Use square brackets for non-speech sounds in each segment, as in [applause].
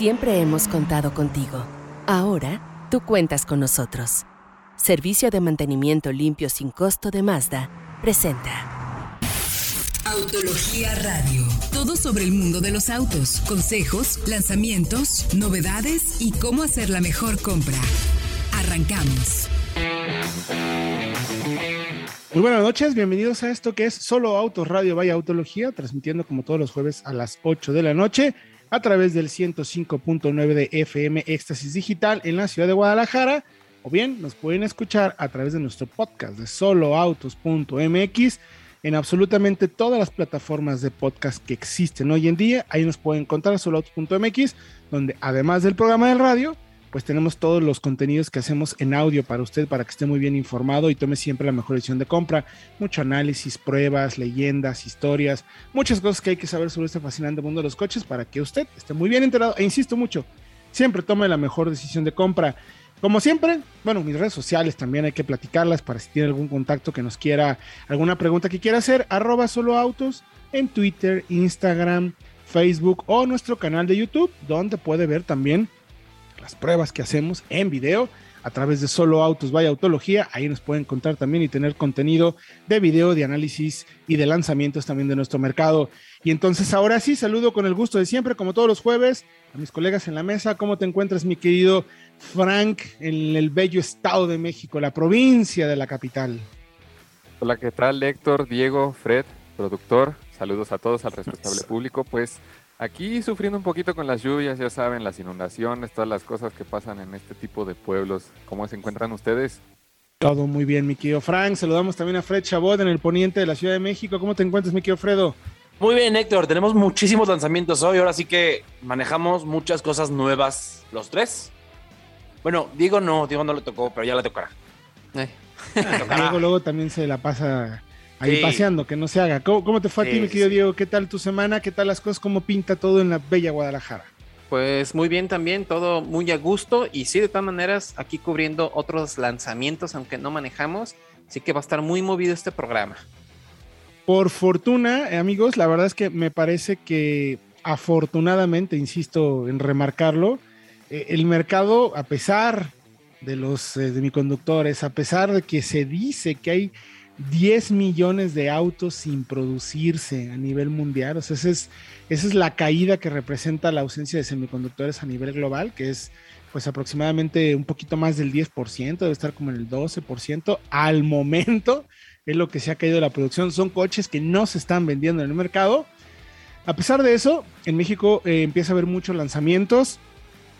Siempre hemos contado contigo. Ahora, tú cuentas con nosotros. Servicio de mantenimiento limpio sin costo de Mazda presenta. Autología Radio. Todo sobre el mundo de los autos, consejos, lanzamientos, novedades y cómo hacer la mejor compra. Arrancamos. Muy buenas noches, bienvenidos a esto que es Solo Autos Radio Vaya Autología, transmitiendo como todos los jueves a las 8 de la noche a través del 105.9 de FM Éxtasis Digital en la ciudad de Guadalajara, o bien nos pueden escuchar a través de nuestro podcast de soloautos.mx en absolutamente todas las plataformas de podcast que existen hoy en día. Ahí nos pueden encontrar soloautos.mx, donde además del programa de radio, pues tenemos todos los contenidos que hacemos en audio para usted, para que esté muy bien informado y tome siempre la mejor decisión de compra. Mucho análisis, pruebas, leyendas, historias, muchas cosas que hay que saber sobre este fascinante mundo de los coches para que usted esté muy bien enterado. E insisto mucho, siempre tome la mejor decisión de compra. Como siempre, bueno, mis redes sociales también hay que platicarlas para si tiene algún contacto que nos quiera, alguna pregunta que quiera hacer, arroba solo autos en Twitter, Instagram, Facebook o nuestro canal de YouTube, donde puede ver también las pruebas que hacemos en video a través de Solo Autos Vaya Autología. Ahí nos pueden encontrar también y tener contenido de video, de análisis y de lanzamientos también de nuestro mercado. Y entonces ahora sí, saludo con el gusto de siempre, como todos los jueves, a mis colegas en la mesa. ¿Cómo te encuentras, mi querido Frank, en el bello estado de México, la provincia de la capital? Hola, ¿qué tal, Héctor, Diego, Fred, productor? Saludos a todos, al respetable [laughs] público. Pues Aquí sufriendo un poquito con las lluvias, ya saben, las inundaciones, todas las cosas que pasan en este tipo de pueblos. ¿Cómo se encuentran ustedes? Todo muy bien, mi querido Frank. Saludamos también a Fred Chabot en el poniente de la Ciudad de México. ¿Cómo te encuentras, mi querido Fredo? Muy bien, Héctor. Tenemos muchísimos lanzamientos hoy. Ahora sí que manejamos muchas cosas nuevas los tres. Bueno, Diego no, Diego no le tocó, pero ya le tocará. Eh. Diego luego también se la pasa Ahí paseando, que no se haga. ¿Cómo, te fue a ti, mi querido Diego? ¿Qué tal tu semana? ¿Qué tal las cosas? ¿Cómo pinta todo en la bella Guadalajara? Pues muy bien también, todo muy a gusto y sí, de todas maneras, aquí cubriendo otros lanzamientos, aunque no manejamos, así que va a estar muy movido este programa. Por fortuna, eh, amigos, la verdad es que me parece que afortunadamente, insisto en remarcarlo, eh, el mercado, a pesar de los eh, de mi conductores, a pesar de que se dice que hay 10 millones de autos sin producirse a nivel mundial. O sea, esa es, esa es la caída que representa la ausencia de semiconductores a nivel global, que es pues aproximadamente un poquito más del 10%, debe estar como en el 12%. Al momento es lo que se ha caído la producción. Son coches que no se están vendiendo en el mercado. A pesar de eso, en México eh, empieza a haber muchos lanzamientos.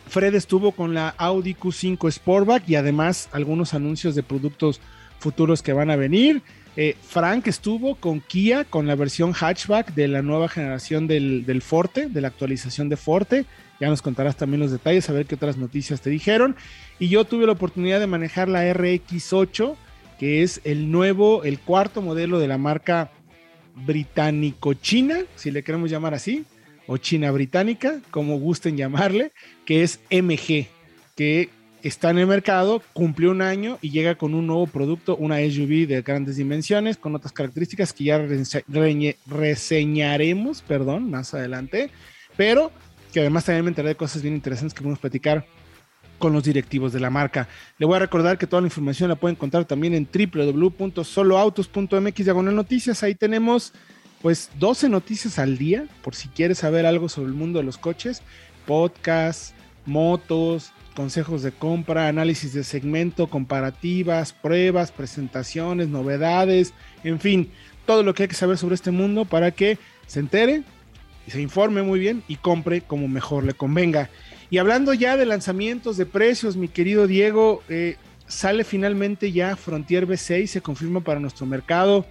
Fred estuvo con la Audi Q5 Sportback y además algunos anuncios de productos futuros que van a venir. Eh, Frank estuvo con Kia, con la versión hatchback de la nueva generación del, Forte, de la actualización de Forte. Ya nos contarás también los detalles, a ver qué otras noticias te dijeron. Y yo tuve la oportunidad de manejar la RX8, que es el nuevo, el cuarto modelo de la marca británico-china, si le queremos llamar así, o china británica, como gusten llamarle, que es MG, que está en el mercado, cumplió un año y llega con un nuevo producto, una SUV de grandes dimensiones, con otras características que ya reseñaremos, perdón, más adelante, pero que además también me enteré de cosas bien interesantes que podemos platicar con los directivos de la marca. Le voy a recordar que toda la información la pueden encontrar también en www.soloautos.mx diagonal noticias. Ahí tenemos pues 12 noticias al día, por si quieres saber algo sobre el mundo de los coches, podcasts, motos, consejos de compra, análisis de segmento, comparativas, pruebas, presentaciones, novedades, en fin, todo lo que hay que saber sobre este mundo para que se entere y se informe muy bien y compre como mejor le convenga. Y hablando ya de lanzamientos, de precios, mi querido Diego, eh, sale finalmente ya Frontier V6, se confirma para nuestro mercado.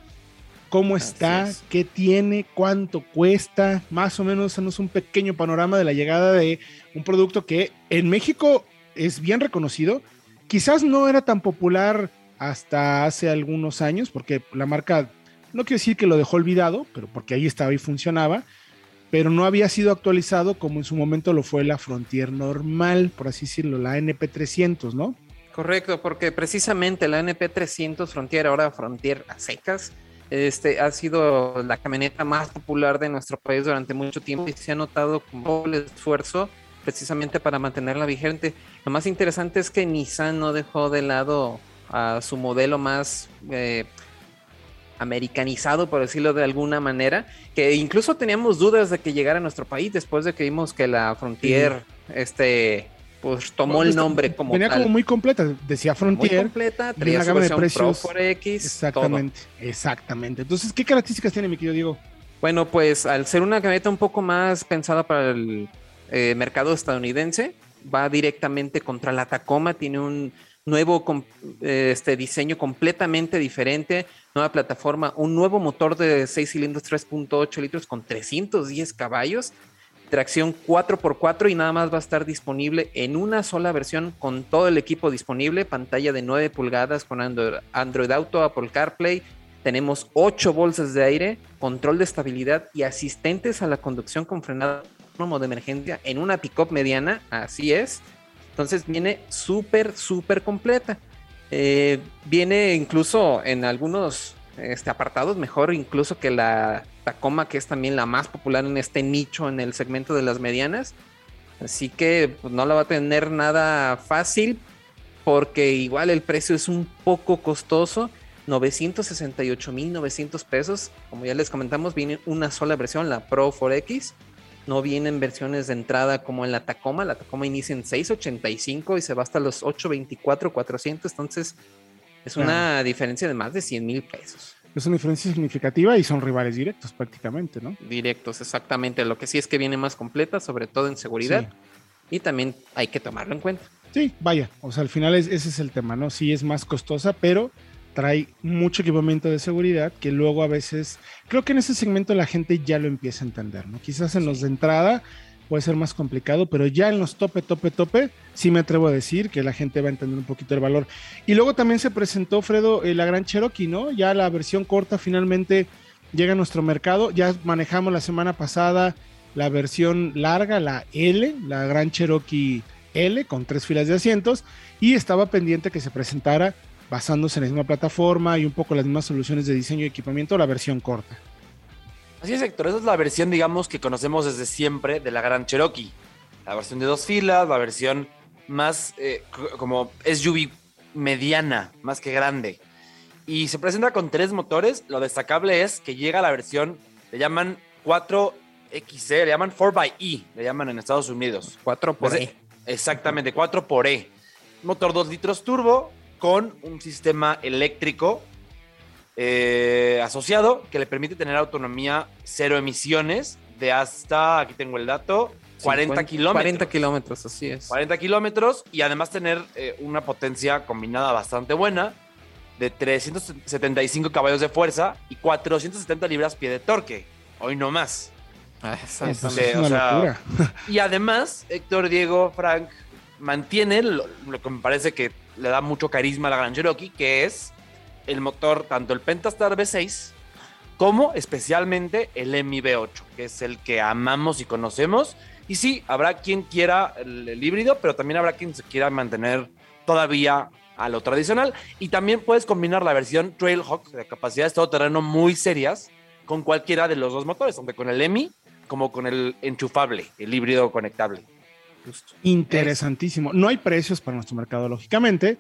¿Cómo está? ¿Qué tiene? ¿Cuánto cuesta? Más o menos, danos un pequeño panorama de la llegada de un producto que en México es bien reconocido. Quizás no era tan popular hasta hace algunos años, porque la marca, no quiero decir que lo dejó olvidado, pero porque ahí estaba y funcionaba, pero no había sido actualizado como en su momento lo fue la Frontier normal, por así decirlo, la NP300, ¿no? Correcto, porque precisamente la NP300 Frontier, ahora Frontier a secas, este, ha sido la camioneta más popular de nuestro país durante mucho tiempo y se ha notado con doble esfuerzo precisamente para mantenerla vigente. Lo más interesante es que Nissan no dejó de lado a su modelo más eh, americanizado, por decirlo de alguna manera, que incluso teníamos dudas de que llegara a nuestro país después de que vimos que la Frontier, este, pues tomó el nombre como venía como muy completa, decía Frontier, muy completa, traía una de precios, Pro X, exactamente, exactamente. Entonces, ¿qué características tiene mi querido Diego? Bueno, pues al ser una camioneta un poco más pensada para el eh, mercado estadounidense, va directamente contra la Tacoma, tiene un nuevo eh, este diseño completamente diferente, nueva plataforma, un nuevo motor de 6 cilindros 3.8 litros con 310 caballos, tracción 4x4 y nada más va a estar disponible en una sola versión con todo el equipo disponible, pantalla de 9 pulgadas con Android, Auto, Apple CarPlay, tenemos 8 bolsas de aire, control de estabilidad y asistentes a la conducción con frenado de emergencia en una pickup mediana, así es. Entonces viene súper, súper completa. Eh, viene incluso en algunos este, apartados mejor incluso que la Tacoma, que es también la más popular en este nicho, en el segmento de las medianas. Así que pues, no la va a tener nada fácil porque igual el precio es un poco costoso. 968.900 pesos. Como ya les comentamos, viene una sola versión, la Pro 4X. No vienen versiones de entrada como en la Tacoma. La Tacoma inicia en 685 y se va hasta los 824, 400. Entonces, es una diferencia de más de 100 mil pesos. Es una diferencia significativa y son rivales directos prácticamente, ¿no? Directos, exactamente. Lo que sí es que viene más completa, sobre todo en seguridad. Y también hay que tomarlo en cuenta. Sí, vaya. O sea, al final ese es el tema, ¿no? Sí es más costosa, pero trae mucho equipamiento de seguridad que luego a veces, creo que en ese segmento la gente ya lo empieza a entender, ¿no? Quizás en los de entrada puede ser más complicado, pero ya en los tope, tope, tope, sí me atrevo a decir que la gente va a entender un poquito el valor. Y luego también se presentó, Fredo, eh, la Gran Cherokee, ¿no? Ya la versión corta finalmente llega a nuestro mercado. Ya manejamos la semana pasada la versión larga, la L, la Gran Cherokee L, con tres filas de asientos, y estaba pendiente que se presentara basándose en la misma plataforma y un poco las mismas soluciones de diseño y equipamiento, la versión corta. Así es, Héctor. Esa es la versión, digamos, que conocemos desde siempre de la Gran Cherokee. La versión de dos filas, la versión más eh, como SUV mediana, más que grande. Y se presenta con tres motores. Lo destacable es que llega la versión, le llaman 4XE, le llaman 4xE, le llaman en Estados Unidos. 4 por E. Exactamente, 4 por E. Motor 2 litros turbo con un sistema eléctrico eh, asociado que le permite tener autonomía cero emisiones de hasta, aquí tengo el dato, 40 kilómetros. 40 kilómetros, así es. 40 kilómetros y además tener eh, una potencia combinada bastante buena de 375 caballos de fuerza y 470 libras pie de torque. Hoy no más. Ah, es una y además, Héctor, Diego, Frank, mantiene lo, que me parece que le da mucho carisma a la Gran Cherokee, que es el motor, tanto el Pentastar V6 como especialmente el Mi V8, que es el que amamos y conocemos. Y sí, habrá quien quiera el, híbrido, pero también habrá quien se quiera mantener todavía a lo tradicional. Y también puedes combinar la versión Trailhawk de capacidades todoterreno muy serias con cualquiera de los dos motores, tanto con el EMI como con el enchufable, el híbrido conectable. Interesantísimo. No hay precios para nuestro mercado, lógicamente,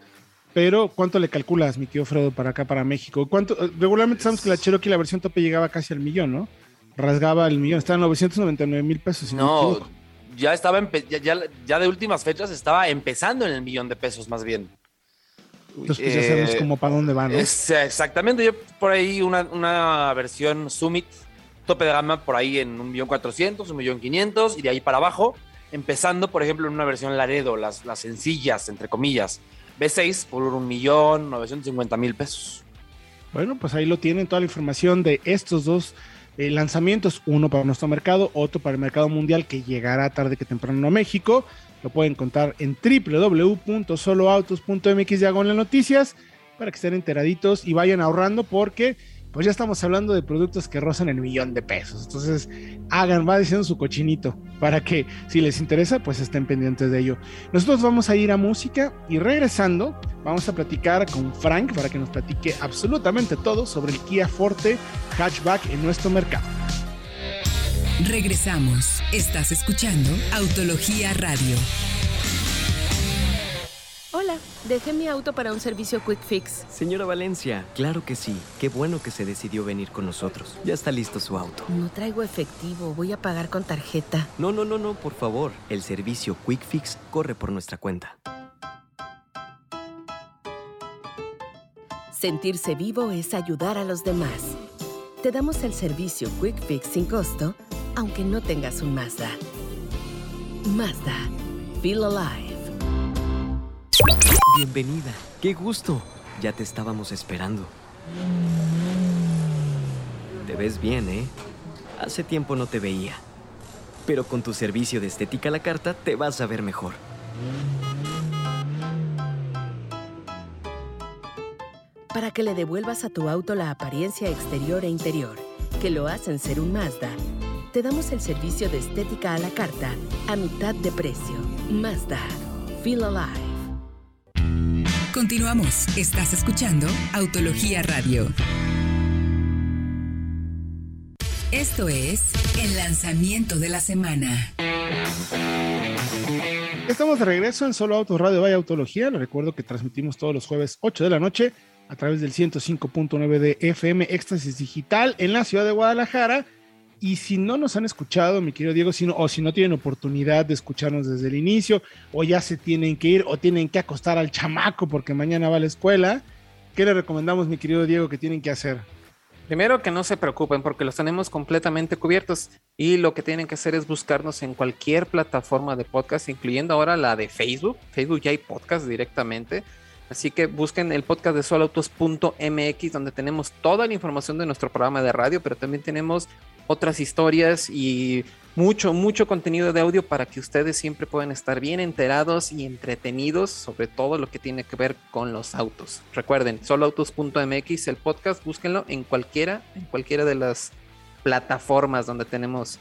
pero ¿cuánto le calculas, mi tío Fredo, para acá, para México? ¿Cuánto? Regularmente sabemos que la Cherokee, la versión tope, llegaba casi al millón, ¿no? Rasgaba el millón, estaba en 999 mil pesos. no, ya estaba, ya, ya, de últimas fechas estaba empezando en el millón de pesos, más bien. Entonces, pues ya sabemos cómo para dónde van, ¿no? exactamente, yo por ahí una, una versión Summit, tope de gama, por ahí en un millón cuatrocientos, un millón quinientos, y de ahí para abajo, empezando, por ejemplo, en una versión Laredo, las, las sencillas, entre comillas B6 por un millón 950 mil pesos. Bueno, pues ahí lo tienen toda la información de estos dos eh, lanzamientos, uno para nuestro mercado, otro para el mercado mundial que llegará tarde que temprano a México. Lo pueden encontrar en www.soloautos.mx diagonal noticias para que estén enteraditos y vayan ahorrando porque pues ya estamos hablando de productos que rozan el millón de pesos. Entonces, hagan, va diciendo su cochinito para que si les interesa, pues estén pendientes de ello. Nosotros vamos a ir a música y regresando, vamos a platicar con Frank para que nos platique absolutamente todo sobre el Kia Forte hatchback en nuestro mercado. Regresamos. Estás escuchando Autología Radio. Hola, dejé mi auto para un servicio Quick Fix. Señora Valencia, claro que sí. Qué bueno que se decidió venir con nosotros. Ya está listo su auto. No traigo efectivo, voy a pagar con tarjeta. No, no, no, no, por favor. El servicio Quick Fix corre por nuestra cuenta. Sentirse vivo es ayudar a los demás. Te damos el servicio Quick Fix sin costo, aunque no tengas un Mazda. Mazda. Feel alive. Bienvenida. Qué gusto. Ya te estábamos esperando. Te ves bien, ¿eh? Hace tiempo no te veía. Pero con tu servicio de estética a la carta te vas a ver mejor. Para que le devuelvas a tu auto la apariencia exterior e interior, que lo hacen ser un Mazda, te damos el servicio de estética a la carta a mitad de precio. Mazda. Feel alive. Continuamos. Estás escuchando Autología Radio. Esto es el lanzamiento de la semana. Estamos de regreso en Solo Autos Radio Vaya Autología. Les recuerdo que transmitimos todos los jueves 8 de la noche a través del 105.9 de FM Éxtasis Digital en la ciudad de Guadalajara. Y si no nos han escuchado, mi querido Diego, sino, o si no tienen oportunidad de escucharnos desde el inicio, o ya se tienen que ir, o tienen que acostar al chamaco porque mañana va a la escuela, ¿qué le recomendamos, mi querido Diego, que tienen que hacer? Primero que no se preocupen porque los tenemos completamente cubiertos y lo que tienen que hacer es buscarnos en cualquier plataforma de podcast, incluyendo ahora la de Facebook. Facebook ya hay podcast directamente. Así que busquen el podcast de solautos.mx donde tenemos toda la información de nuestro programa de radio, pero también tenemos otras historias y mucho, mucho contenido de audio para que ustedes siempre puedan estar bien enterados y entretenidos sobre todo lo que tiene que ver con los autos. Recuerden, soloautos.mx, el podcast, búsquenlo en cualquiera, en cualquiera de las plataformas donde tenemos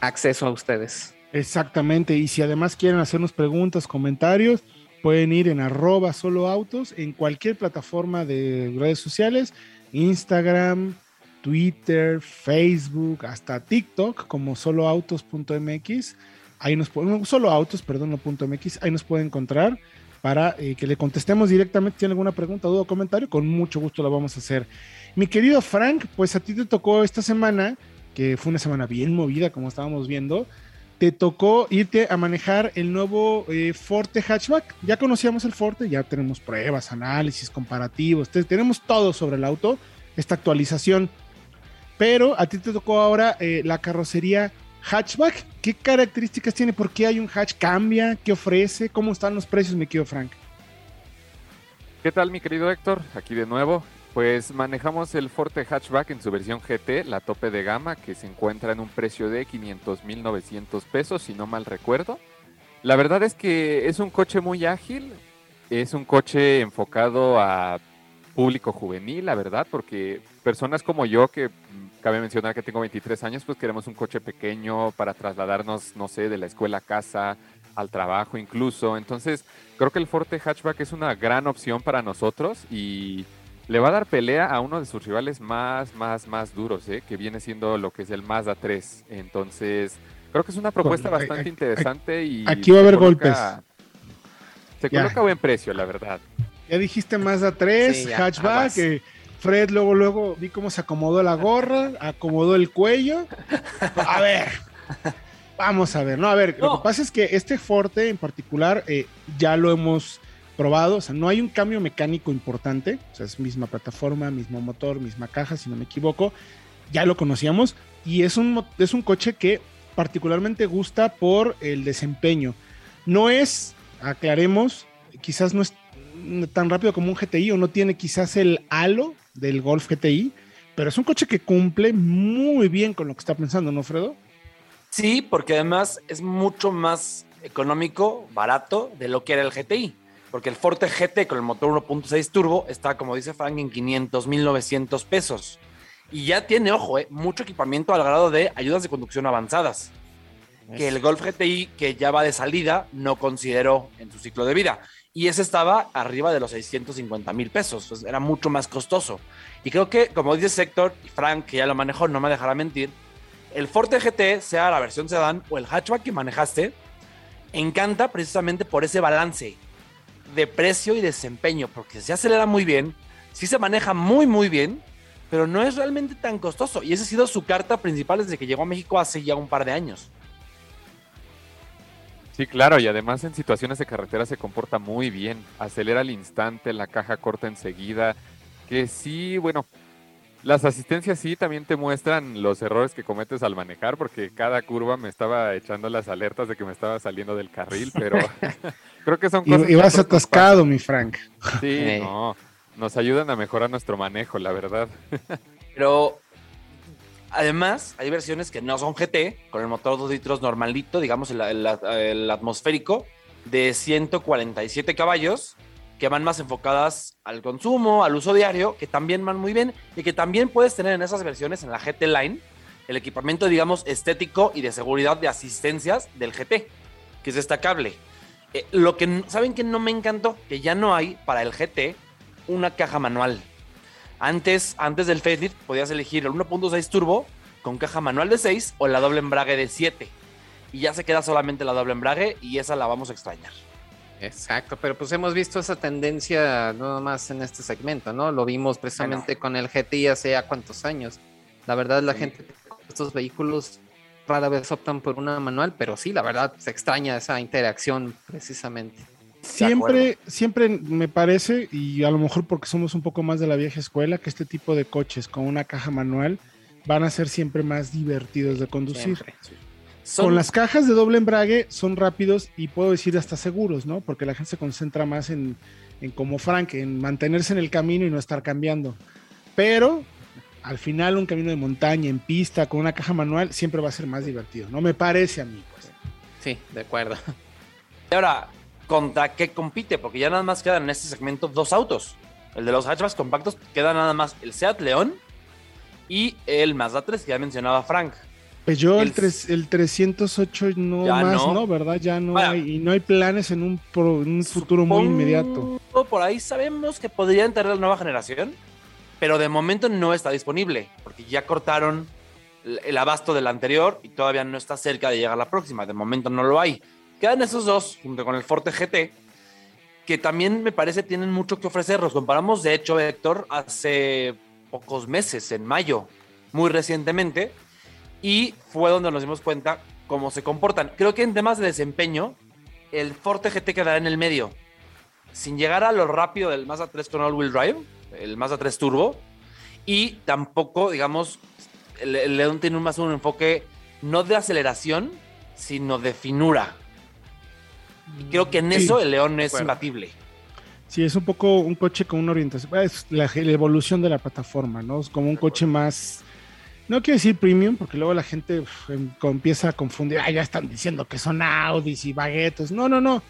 acceso a ustedes. Exactamente, y si además quieren hacernos preguntas, comentarios, pueden ir en arroba soloautos en cualquier plataforma de redes sociales, Instagram, Twitter, Facebook, hasta TikTok como soloautos.mx. Ahí nos pueden, solo autos, perdón, no .mx, ahí nos pueden encontrar para eh, que le contestemos directamente. Si tiene alguna pregunta, duda o comentario, con mucho gusto lo vamos a hacer. Mi querido Frank, pues a ti te tocó esta semana, que fue una semana bien movida, como estábamos viendo, te tocó irte a manejar el nuevo eh, Forte Hatchback. Ya conocíamos el Forte, ya tenemos pruebas, análisis, comparativos, tenemos todo sobre el auto, esta actualización. Pero a ti te tocó ahora eh, la carrocería hatchback. ¿Qué características tiene? ¿Por qué hay un hatch? ¿Cambia? ¿Qué ofrece? ¿Cómo están los precios, mi querido Frank? ¿Qué tal, mi querido Héctor? Aquí de nuevo. Pues manejamos el Forte Hatchback en su versión GT, la tope de gama, que se encuentra en un precio de 500.900 pesos, si no mal recuerdo. La verdad es que es un coche muy ágil, es un coche enfocado a público juvenil, la verdad, porque personas como yo, que mm, cabe mencionar que tengo 23 años, pues queremos un coche pequeño para trasladarnos, no sé, de la escuela a casa, al trabajo incluso. Entonces, creo que el Forte Hatchback es una gran opción para nosotros y le va a dar pelea a uno de sus rivales más, más, más duros, ¿eh? que viene siendo lo que es el Mazda 3. Entonces, creo que es una propuesta bastante interesante y... Aquí va a haber golpes. Se coloca a buen precio, la verdad. Ya dijiste Mazda 3, hatchback, Fred luego, luego vi cómo se acomodó la gorra, acomodó el cuello. A ver, vamos a ver, no, a ver, lo que pasa es que este Forte en particular eh, ya lo hemos probado, o sea, no hay un cambio mecánico importante, o sea, es misma plataforma, mismo motor, misma caja, si no me equivoco, ya lo conocíamos y es un, es un coche que particularmente gusta por el desempeño. No es, aclaremos, quizás no es tan rápido como un GTI o no tiene quizás el halo del Golf GTI, pero es un coche que cumple muy bien con lo que está pensando, ¿no, Fredo? Sí, porque además es mucho más económico, barato de lo que era el GTI. Porque el Forte GT con el motor 1.6 turbo está, como dice Frank, en 500, 1900 pesos. Y ya tiene, ojo, eh, mucho equipamiento al grado de ayudas de conducción avanzadas. Que el Golf GTI, que ya va de salida, no consideró en su ciclo de vida y ese estaba arriba de los 650 mil pesos, pues era mucho más costoso. Y creo que, como dice Sector, y Frank, que ya lo manejó, no me dejará mentir, el Forte GT, sea la versión sedán o el hatchback que manejaste, encanta precisamente por ese balance de precio y desempeño, porque se acelera muy bien, sí se maneja muy, muy bien, pero no es realmente tan costoso. Y esa ha sido su carta principal desde que llegó a México hace ya un par de años. Sí, claro, y además en situaciones de carretera se comporta muy bien, acelera al instante, la caja corta enseguida, que sí, bueno, las asistencias sí también te muestran los errores que cometes al manejar, porque cada curva me estaba echando las alertas de que me estaba saliendo del carril, pero [laughs] [laughs] creo que son cosas... Y, vas atascado, mi Frank. Sí, no, nos ayudan a mejorar nuestro manejo, la verdad. [laughs] pero Además, hay versiones que no son GT, con el motor 2 litros normalito, digamos el, atmosférico, de 147 caballos, que van más enfocadas al consumo, al uso diario, que también van muy bien y que también puedes tener en esas versiones, en la GT Line, el equipamiento, digamos, estético y de seguridad de asistencias del GT, que es destacable. Eh, lo que, ¿saben que no me encantó? Que ya no hay para el GT una caja manual. Antes, antes del facelift podías elegir el 1.6 turbo con caja manual de 6 o la doble embrague de 7. Y ya se queda solamente la doble embrague y esa la vamos a extrañar. Exacto, pero pues hemos visto esa tendencia no más en este segmento, ¿no? Lo vimos precisamente con el GTI hace ya cuántos años. La verdad, la gente estos vehículos rara vez optan por una manual, pero sí, la verdad, se extraña esa interacción precisamente. Siempre, siempre me parece, y a lo mejor porque somos un poco más de la vieja escuela, que este tipo de coches con una caja manual van a ser siempre más divertidos de conducir. Con las cajas de doble embrague son rápidos y puedo decir hasta seguros, ¿no? Porque la gente se concentra más en, en como Frank, en mantenerse en el camino y no estar cambiando. Pero al final un camino de montaña, en pista, con una caja manual, siempre va a ser más divertido, ¿no? Me parece a mí, pues. Sí, de acuerdo. [laughs] Y ahora, ¿contra qué compite? Porque ya nada más quedan en este segmento dos autos. El de los hatchbacks compactos queda nada más el Seat León y el Mazda 3 que ya mencionaba Frank. Pues yo el, el 308 no más, no. ¿Verdad? Ya no hay, y no hay planes en un, un futuro muy inmediato. Por ahí sabemos que podría entrar la nueva generación, pero de momento no está disponible, porque ya cortaron el abasto del anterior y todavía no está cerca de llegar la próxima. De momento no lo hay. Quedan esos dos, junto con el Forte GT, que también me parece tienen mucho que ofrecer. Los comparamos, de hecho, Héctor, hace pocos meses, en mayo, muy recientemente, y fue donde nos dimos cuenta cómo se comportan. Creo que en temas de desempeño, el Forte GT quedará en el medio, sin llegar a lo rápido del Mazda 3 con all-wheel drive, el Mazda 3 Turbo, y tampoco, digamos, el, León tiene más un enfoque no de aceleración, sino de finura. Y creo que en eso el León es imbatible. Sí, es un poco un coche con una orientación, es la, evolución de la plataforma, ¿no? Es como un coche más, no quiero decir premium, porque luego la gente em, empieza a confundir, ah, ya están diciendo que son Audis y baguetos, no, no, no,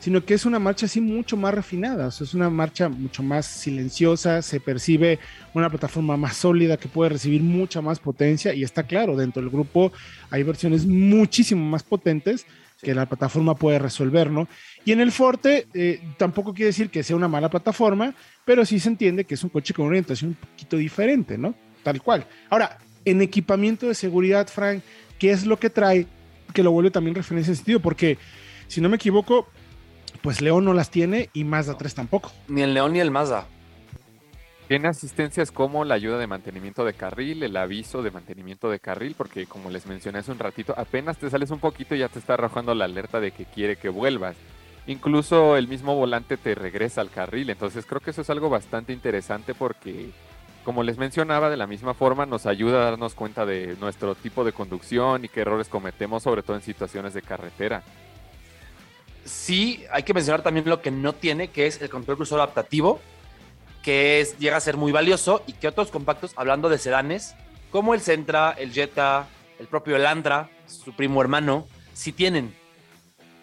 sino que es una marcha así mucho más refinada, o sea, es una marcha mucho más silenciosa, se percibe una plataforma más sólida que puede recibir mucha más potencia y está claro, dentro del grupo hay versiones muchísimo más potentes que la plataforma puede resolver, ¿no? Y en el Forte eh, tampoco quiere decir que sea una mala plataforma, pero sí se entiende que es un coche con orientación un poquito diferente, ¿no? Tal cual. Ahora, en equipamiento de seguridad, Frank, ¿qué es lo que trae que lo vuelve también referencia en sentido? Porque, si no me equivoco, pues León no las tiene y Mazda 3 tampoco. Ni el León ni el Mazda. Tiene asistencias como la ayuda de mantenimiento de carril, el aviso de mantenimiento de carril, porque como les mencioné hace un ratito, apenas te sales un poquito y ya te está arrojando la alerta de que quiere que vuelvas. Incluso el mismo volante te regresa al carril, entonces creo que eso es algo bastante interesante porque, como les mencionaba, de la misma forma nos ayuda a darnos cuenta de nuestro tipo de conducción y qué errores cometemos, sobre todo en situaciones de carretera. Sí, hay que mencionar también lo que no tiene, que es el control crucero adaptativo, que es, llega a ser muy valioso y que otros compactos, hablando de sedanes, como el Sentra, el Jetta, el propio Elantra, su primo hermano, sí tienen.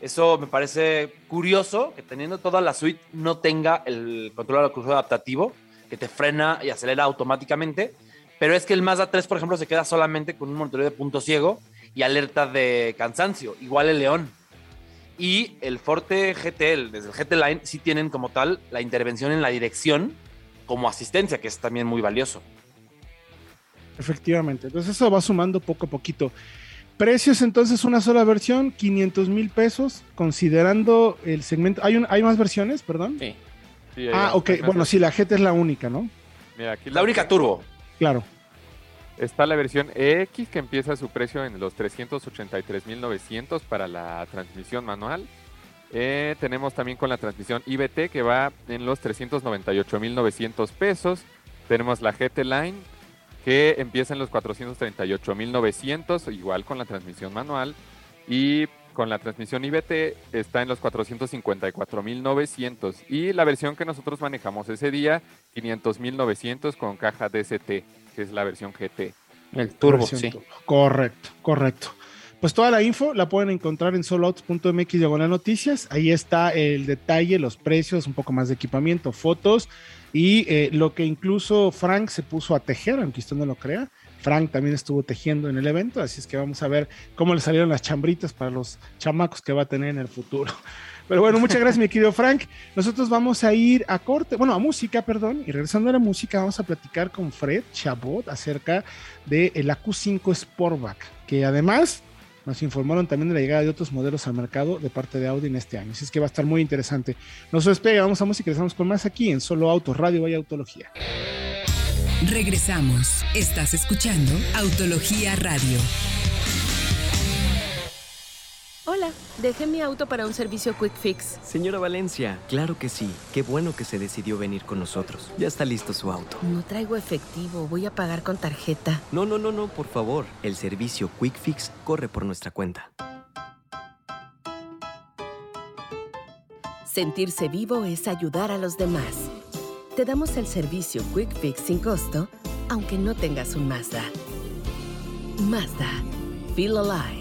Eso me parece curioso que teniendo toda la suite no tenga el control de crucero adaptativo que te frena y acelera automáticamente. Pero es que el Mazda 3, por ejemplo, se queda solamente con un monitoreo de punto ciego y alerta de cansancio, igual el León. Y el Forte GT, desde el GT Line, sí tienen como tal la intervención en la dirección como asistencia, que es también muy valioso. Efectivamente. Entonces eso va sumando poco a poquito. Precios entonces una sola versión, 500 mil pesos, considerando el segmento. ¿Hay, un, ¿Hay más versiones, perdón? Sí. Ah, ok. Bueno, sí, la GT es la única, ¿no? Mira, aquí La única turbo. Claro. Está la versión EX que empieza su precio en los 383.900 para la transmisión manual. Eh, tenemos también con la transmisión IBT que va en los 398.900 pesos. Tenemos la GT Line que empieza en los 438.900, igual con la transmisión manual. Y con la transmisión IBT está en los 454.900. Y la versión que nosotros manejamos ese día, 500.900 con caja DST, que es la versión GT. El turbo, sí. Correcto, correcto. Pues toda la info la pueden encontrar en soloautos.mx diagonal noticias. Ahí está el detalle, los precios, un poco más de equipamiento, fotos y eh, lo que incluso Frank se puso a tejer, aunque usted no lo crea. Frank también estuvo tejiendo en el evento, así es que vamos a ver cómo le salieron las chambritas para los chamacos que va a tener en el futuro. [laughs] Pero bueno, muchas gracias, mi querido Frank. Nosotros vamos a ir a corte, bueno, a música, perdón, y regresando a la música, vamos a platicar con Fred Chabot acerca de el AQ5 Sportback, que además nos informaron también de la llegada de otros modelos al mercado de parte de Audi en este año. Así es que va a estar muy interesante. No se despegue, vamos a música y regresamos con más aquí en Solo Autos, Radio y Autología. Regresamos. Estás escuchando Autología Radio. Hola, dejé mi auto para un servicio Quick Fix. Señora Valencia, claro que sí. Qué bueno que se decidió venir con nosotros. Ya está listo su auto. No traigo efectivo, voy a pagar con tarjeta. No, no, no, no, por favor. El servicio Quick Fix corre por nuestra cuenta. Sentirse vivo es ayudar a los demás. Te damos el servicio Quick Fix sin costo, aunque no tengas un Mazda. Mazda. Feel alive.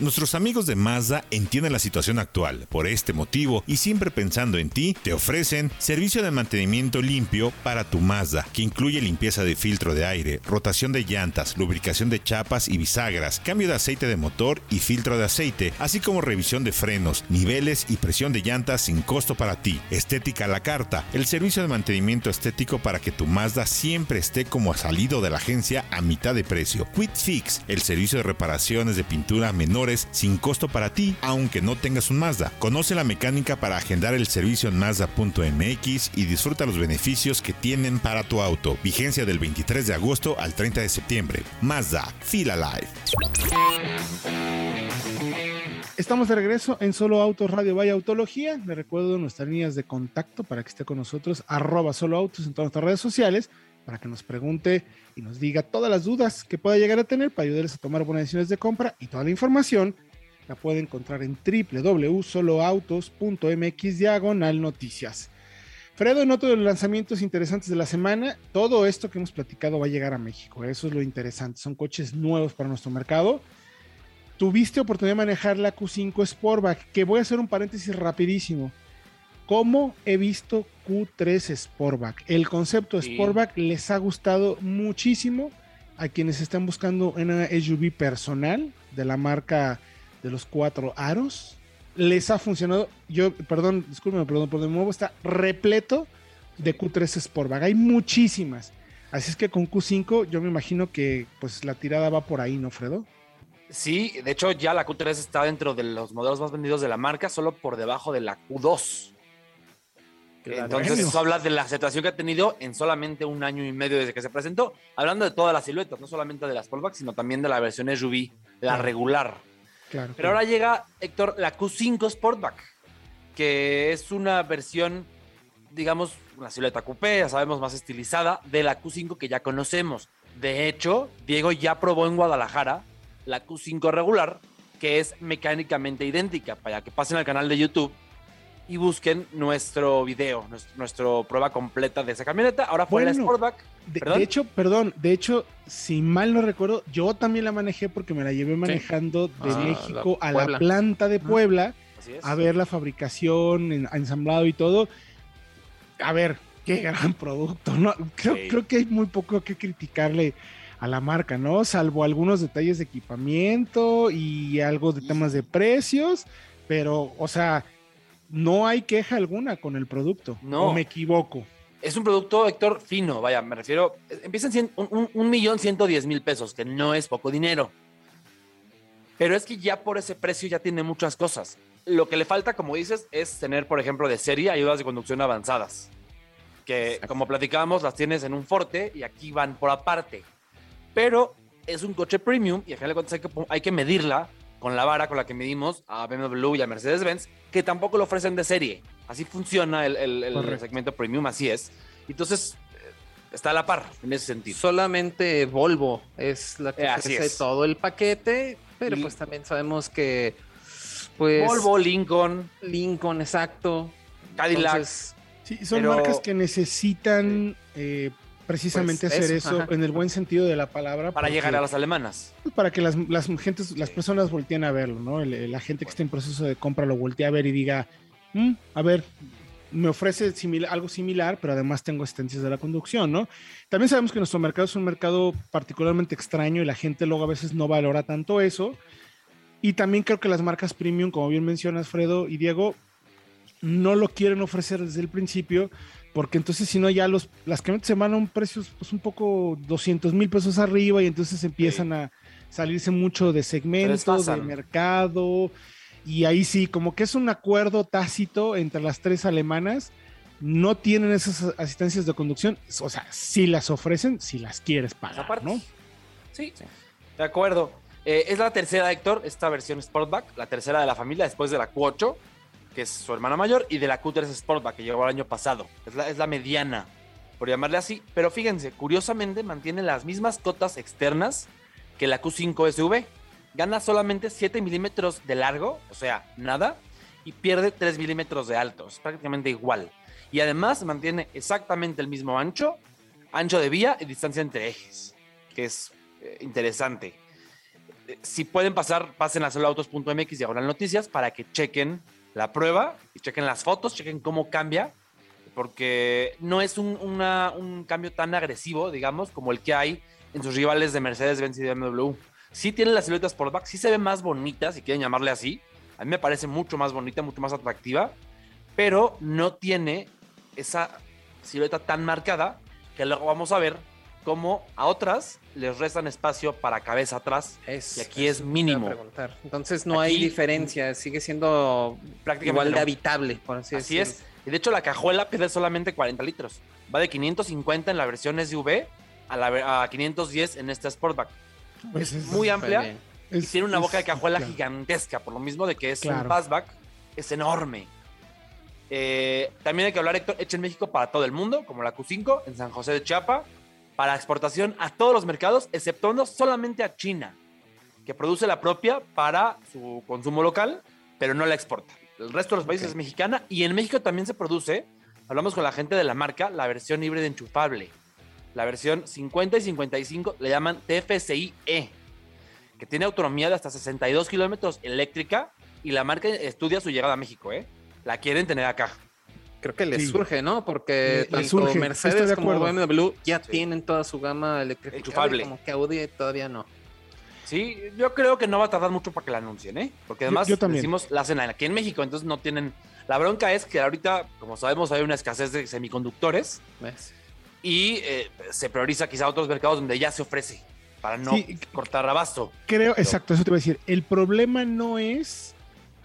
Nuestros amigos de Mazda entienden la situación actual. Por este motivo, y siempre pensando en ti, te ofrecen servicio de mantenimiento limpio para tu Mazda, que incluye limpieza de filtro de aire, rotación de llantas, lubricación de chapas y bisagras, cambio de aceite de motor y filtro de aceite, así como revisión de frenos, niveles y presión de llantas sin costo para ti. Estética a la carta, el servicio de mantenimiento estético para que tu Mazda siempre esté como salido de la agencia a mitad de precio. Quick Fix, el servicio de reparaciones de pintura sin costo para ti, aunque no tengas un Mazda. Conoce la mecánica para agendar el servicio en Mazda.mx y disfruta los beneficios que tienen para tu auto. Vigencia del 23 de agosto al 30 de septiembre. Mazda, Feel Alive. Estamos de regreso en Solo Autos Radio Vaya Autología. Le recuerdo nuestras líneas de contacto para que esté con nosotros, arroba Solo Autos en todas nuestras redes sociales, para que nos pregunte y nos diga todas las dudas que pueda llegar a tener para ayudarles a tomar buenas decisiones de compra y toda la información la puede encontrar en www.soloautos.mx diagonal noticias. Fredo, en otro de los lanzamientos interesantes de la semana, todo esto que hemos platicado va a llegar a México. Eso es lo interesante. Son coches nuevos para nuestro mercado tuviste oportunidad de manejar la Q5 Sportback, que voy a hacer un paréntesis rapidísimo. ¿Cómo he visto Q3 Sportback? El concepto Sí. Sportback les ha gustado muchísimo a quienes están buscando una SUV personal de la marca de los cuatro aros. Les ha funcionado. Yo, perdón, discúlpeme, perdón, pero de nuevo está repleto de Q3 Sportback. Hay muchísimas. Así es que con Q5 yo me imagino que pues la tirada va por ahí, ¿no, Fredo? Sí, de hecho ya la Q3 está dentro de los modelos más vendidos de la marca, solo por debajo de la Q2. Entonces eso habla de la aceptación que ha tenido en solamente un año y medio desde que se presentó, hablando de todas las siluetas, no solamente de las Sportback, sino también de la versión SUV, la Claro. regular. Claro. Pero ahora llega, Héctor, la Q5 Sportback, que es una versión, digamos, una silueta coupé, ya sabemos, más estilizada, de la Q5 que ya conocemos. De hecho, Diego ya probó en Guadalajara la Q5 regular, que es mecánicamente idéntica, para que pasen al canal de YouTube y busquen nuestro video, nuestro, nuestro prueba completa de esa camioneta. Ahora fue la Bueno, Sportback. De, hecho, perdón, de hecho, si mal no recuerdo, yo también la manejé porque me la llevé manejando de Ah, México la a la Puebla. planta de Puebla Así es. a ver la fabricación, en- ensamblado y todo. A ver, qué gran producto, ¿no? Creo, Sí. creo que hay muy poco que criticarle a la marca, ¿no? Salvo algunos detalles de equipamiento y algo de temas de precios, pero, o sea, no hay queja alguna con el producto. No. ¿O me equivoco? es un producto, Héctor, fino, vaya, me refiero, empieza en un, un- un millón ciento diez mil pesos, que no es poco dinero. Pero es que ya por ese precio ya tiene muchas cosas. Lo que le falta, como dices, es tener, por ejemplo, de serie ayudas de conducción avanzadas. Que, como platicábamos, las tienes en un Forte y aquí van por aparte. Pero es un coche premium y al final hay que, hay que medirla con la vara con la que medimos a BMW y a Mercedes-Benz, que tampoco lo ofrecen de serie. Así funciona el, el- segmento premium, así es. Entonces, eh, está a la par en ese sentido. Solamente Volvo es la que Eh, ofrece todo el paquete, pero Y- pues también sabemos que pues Volvo, Lincoln, Lincoln, exacto. Cadillac. Entonces, Sí, son Pero- marcas que necesitan eh, precisamente Pues hacer eso, en el buen sentido de la palabra. para porque- llegar a las alemanas. Para que las, las gentes, las personas volteen a verlo, ¿no? La gente que está en proceso de compra lo voltee a ver y diga, "Mm, a ver, me ofrece simila- algo similar, pero además tengo asistencias de la conducción, ¿no? También sabemos que nuestro mercado es un mercado particularmente extraño y la gente luego a veces no valora tanto eso. Y también creo que las marcas premium, como bien mencionas, Fredo y Diego, no lo quieren ofrecer desde el principio, porque entonces si no ya los, las camionetas se van a un precio pues un poco 200 mil pesos arriba y entonces empiezan a salirse mucho de segmentos, de mercado, y ahí sí, como que es un acuerdo tácito entre las tres alemanas, no tienen esas asistencias de conducción, o sea, si las ofrecen, si las quieres pagar, Aparte. ¿no? Sí, de acuerdo. Eh, es la tercera, Héctor, esta versión Sportback, la tercera de la familia después de la Q8, que es su hermana mayor, y de la Q3 Sportback, que llegó el año pasado. Es la, es la mediana, por llamarle así. Pero fíjense, curiosamente mantiene las mismas cotas externas que la Q5 SV. Gana solamente 7 milímetros de largo, o sea, nada, y pierde 3 milímetros de alto. Es prácticamente igual. Y además mantiene exactamente el mismo ancho, ancho de vía y distancia entre ejes, que es eh, interesante. Eh, Si pueden pasar, pasen a soloautos.mx diagonal noticias para que chequen la prueba y chequen las fotos, chequen cómo cambia, porque no es un, una- un cambio tan agresivo, digamos, como el que hay en sus rivales de Mercedes-Benz y BMW. Sí tiene las siluetas Sportback, sí se ve más bonita, si quieren llamarle así. A mí me parece mucho más bonita, mucho más atractiva, pero no tiene esa silueta tan marcada que luego vamos a ver cómo a otras les restan espacio para cabeza atrás es, y aquí es mínimo. preguntar. Entonces no hay diferencia, sigue siendo Prácticamente igual de no. habitable, por así, Así decirlo. es. Y de hecho la cajuela pide solamente 40 litros. Va de 550 en la versión SUV a, la, ve- a 510 en esta Sportback. Pues Es es- muy amplia bien. y es- tiene una es- boca de cajuela claro. gigantesca, por lo mismo de que es un fastback, es enorme. Eh, también hay que hablar, Héctor, hecha en México para todo el mundo, como la Q5 en San José de Chiapa, para exportación a todos los mercados, exceptuando solamente a China, que produce la propia para su consumo local, pero no la exporta. El resto de los países es mexicana y en México también se produce, hablamos con la gente de la marca, la versión híbrida enchufable. La versión 50 y 55 le llaman TFSI-E, E, que tiene autonomía de hasta 62 kilómetros eléctrica y la marca estudia su llegada a México, ¿eh? La quieren tener acá. Creo que les Sí. surge, ¿no? Porque Le- le tanto surge, Mercedes de como. BMW ya Sí. tienen toda su gama eléctrica. Enchufable. Como que Audi todavía no. Sí, yo creo que no va a tardar mucho para que la anuncien, ¿eh? Porque además yo también. decimos la hacen aquí en México, entonces no tienen. La bronca es que ahorita, como sabemos, hay una escasez de semiconductores ¿Ves? y eh, se prioriza quizá otros mercados donde ya se ofrece para no Sí. cortar abasto. Creo, exacto, eso te iba a decir. El problema no es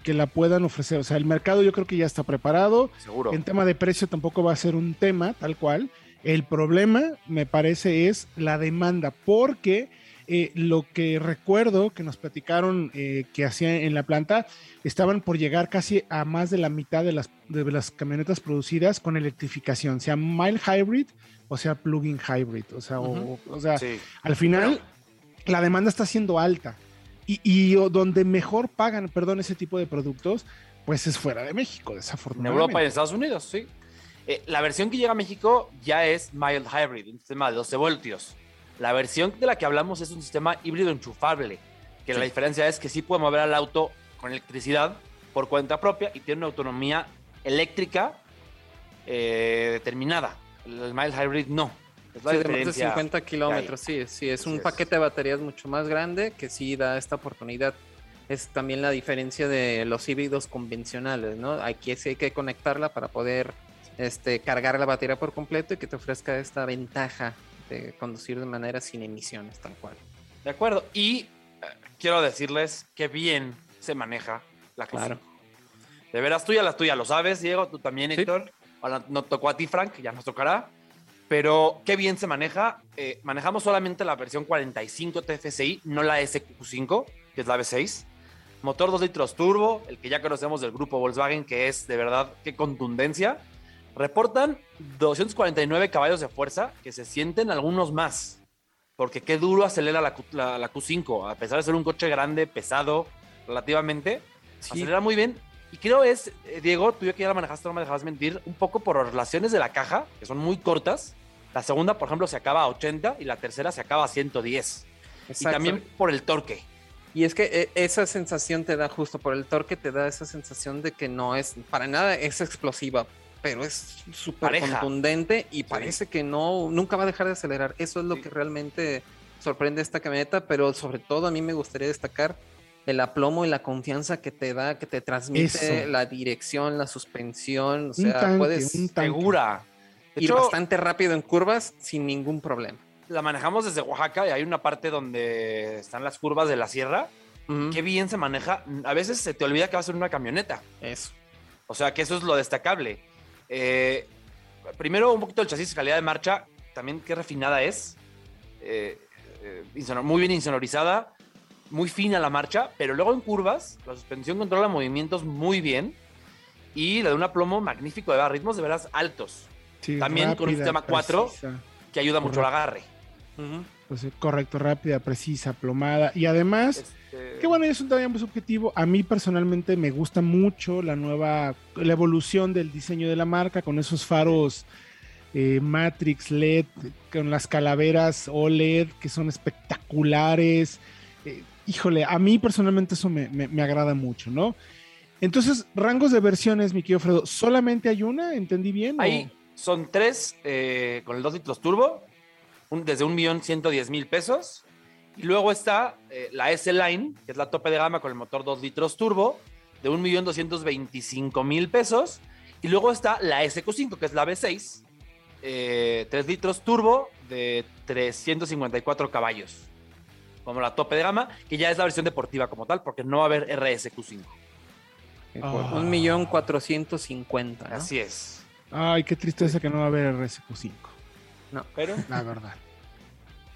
que la puedan ofrecer, o sea, el mercado yo creo que ya está preparado. Seguro. En tema de precio tampoco va a ser un tema tal cual. El problema, me parece, es la demanda, porque eh, lo que recuerdo que nos platicaron eh, que hacían en la planta, estaban por llegar casi a más de la mitad de las, de las camionetas producidas con electrificación, sea mild hybrid o sea plug-in hybrid. O sea, o- sea Sí. al final la demanda está siendo alta. Y, y o- donde mejor pagan, perdón, ese tipo de productos, pues es fuera de México, En desafortunadamente. Europa y en Estados Unidos, sí. Eh, la versión que llega a México ya es mild hybrid, un sistema de 12 voltios. La versión de la que hablamos es un sistema híbrido enchufable, que la diferencia es que sí puede mover al auto con electricidad por cuenta propia y tiene una autonomía eléctrica eh, determinada. El mild hybrid no. Es la Sí, de más de diferencia. 50 kilómetros, sí, sí, es un es. paquete de baterías mucho más grande que sí da esta oportunidad. Es también la diferencia de los híbridos convencionales, ¿no? Aquí sí hay que conectarla para poder este, cargar la batería por completo y que te ofrezca esta ventaja de conducir de manera sin emisiones, tal cual. De acuerdo. Y eh, quiero decirles que bien se maneja la Q5. Claro. De veras, tú ya la tuya lo sabes, Diego, tú también, Sí. Héctor. Ahora no tocó a ti, Frank, ya nos tocará. Pero qué bien se maneja. Eh, manejamos solamente la versión 45 TFSI, no la SQ5, que es la V6. Motor 2 litros turbo, el que ya conocemos del grupo Volkswagen, que es de verdad qué contundencia. Reportan 249 caballos de fuerza, que se sienten algunos más. Porque qué duro acelera la, Q- la- la Q5, a pesar de ser un coche grande, pesado, relativamente. Acelera muy bien. Y creo es, eh, Diego, tú ya que ya la manejaste, no me dejarás mentir, un poco por las relaciones de la caja, que son muy cortas. La segunda, por ejemplo, se acaba a 80 y la tercera se acaba a 110. Y Exacto. también por el torque. Y es que eh, esa sensación te da justo por el torque, te da esa sensación de que no es, para nada es explosiva, pero es súper contundente y parece que no, nunca va a dejar de acelerar. Eso es lo Sí. que realmente sorprende esta camioneta, pero sobre todo a mí me gustaría destacar el aplomo y la confianza que te da, que te transmite Eso. la dirección, la suspensión, o sea, tanque, puedes. Segura. De ir hecho, bastante rápido en curvas sin ningún problema. la manejamos desde Oaxaca y hay una parte donde están las curvas de la sierra. Qué bien se maneja. A veces se te olvida que va a ser una camioneta. Eso. O sea, que eso es lo destacable. Eh, primero, un poquito el chasis, calidad de marcha, también qué refinada es. Eh, eh, muy bien insonorizada, muy fina la marcha, pero luego en curvas, la suspensión controla movimientos muy bien y le da un aplomo magnífico, de ritmos de veras altos, Sí, También con un sistema cuatro. precisa. que ayuda mucho al agarre. Ujú. Pues, correcto, rápida, precisa, plomada. Y además, Este, que bueno, es un tamaño muy subjetivo. A mí personalmente me gusta mucho la nueva, la evolución del diseño de la marca con esos faros eh, Matrix LED, con las calaveras OLED que son espectaculares. Eh, híjole, a mí personalmente eso me, me- me agrada mucho, ¿no? Entonces, rangos de versiones, mi querido Fredo, ¿solamente hay una? ¿Entendí bien? o- Ahí son tres eh, con el 2 litros turbo, un- desde un millón ciento diez mil pesos. Y luego está eh, la S-Line, que es la tope de gama con el motor 2 litros turbo, de un millón doscientos veinticinco mil pesos. Y luego está la SQ5, que es la V6, eh, 3 litros turbo de 354 caballos. Como la tope de gama, que ya es la versión deportiva como tal, porque no va a haber RSQ5. Ah. Un millón cuatrocientos cincuenta. ¿no? Así es. Ay, qué tristeza que no va a haber RSQ5, Pero la verdad.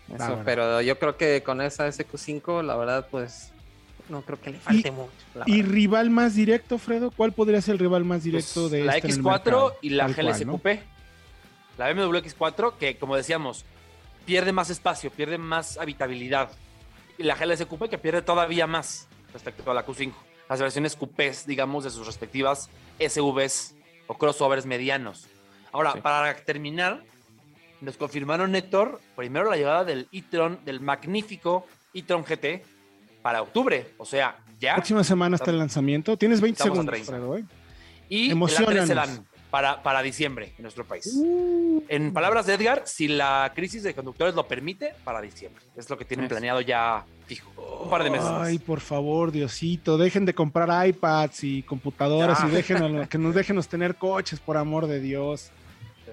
Eso, La verdad. pero yo creo que con esa SQ5, la verdad, pues no creo que le falte Y- mucho. la ¿Y verdad. rival más directo, Fredo? ¿Cuál podría ser el rival más directo Pues, de la este en el X4 mercado? y la Tal cual, ¿no? Coupé. La BMW X4 que, como decíamos, pierde más espacio, pierde más habitabilidad. Y la GLS Coupé que pierde todavía más respecto a la Q5. Las versiones coupés, digamos, de sus respectivas SUVs o crossovers medianos. Ahora, Sí. para terminar, nos confirmaron, Héctor, primero la llegada del e-tron, del magnífico e-tron GT para octubre. O sea, ya. Próxima semana está el lanzamiento. Tienes 20 Estamos a segundos, 30. Fredo, ¿eh? Y el A3 Sedan para, para diciembre en nuestro país. Uh, En palabras de Edgar, si la crisis de conductores lo permite, para diciembre. Es lo que tienen planeado ya fijo. Un par de meses. Ay, por favor, Diosito, dejen de comprar iPads y computadoras y dejen que nos déjenos tener coches, por amor de Dios.